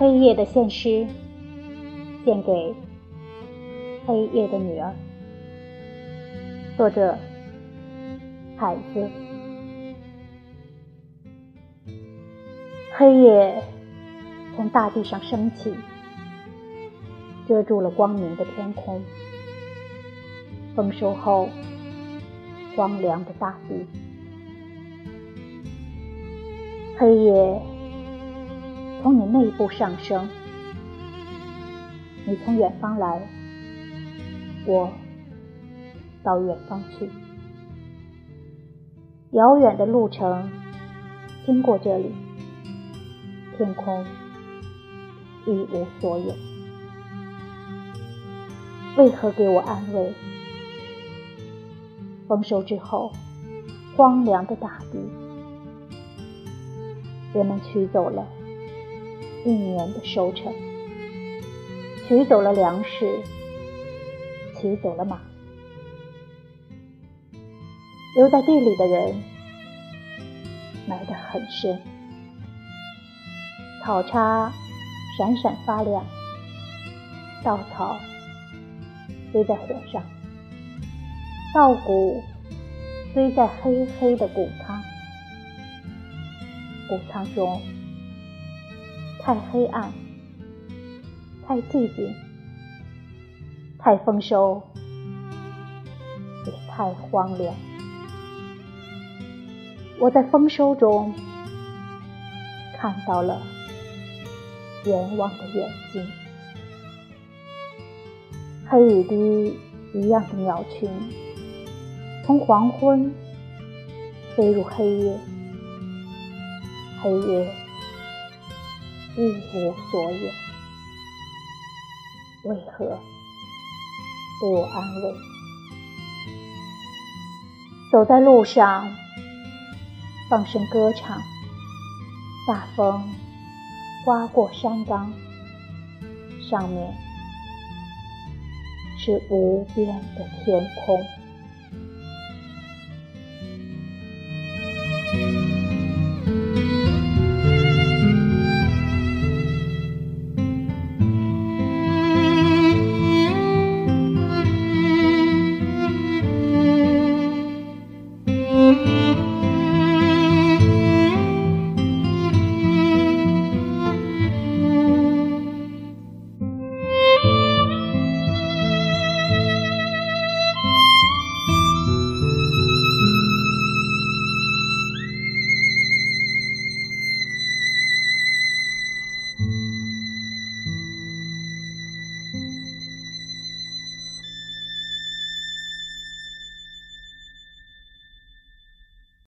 黑夜的献诗，献给黑夜的女儿。作者：海子。黑夜从大地上升起，遮住了光明的天空。丰收后，荒凉的大地。黑夜。从你内部上升，你从远方来，我到远方去。遥远的路程经过这里，天空一无所有。为何给我安慰？丰收之后，荒凉的大地，人们取走了。一年的收成，取走了粮食，骑走了马，留在地里的人埋得很深。草叉闪闪发亮，稻草堆在火上，稻谷堆在黑黑的谷仓，谷仓中。太黑暗，太寂静，太丰收，也太荒凉。我在丰收中看到了阎王的眼睛，黑雨滴一样的鸟群，从黄昏飞入黑夜，黑夜。一无所有，为何不安慰？走在路上，放声歌唱，大风刮过山岗，上面是无边的天空。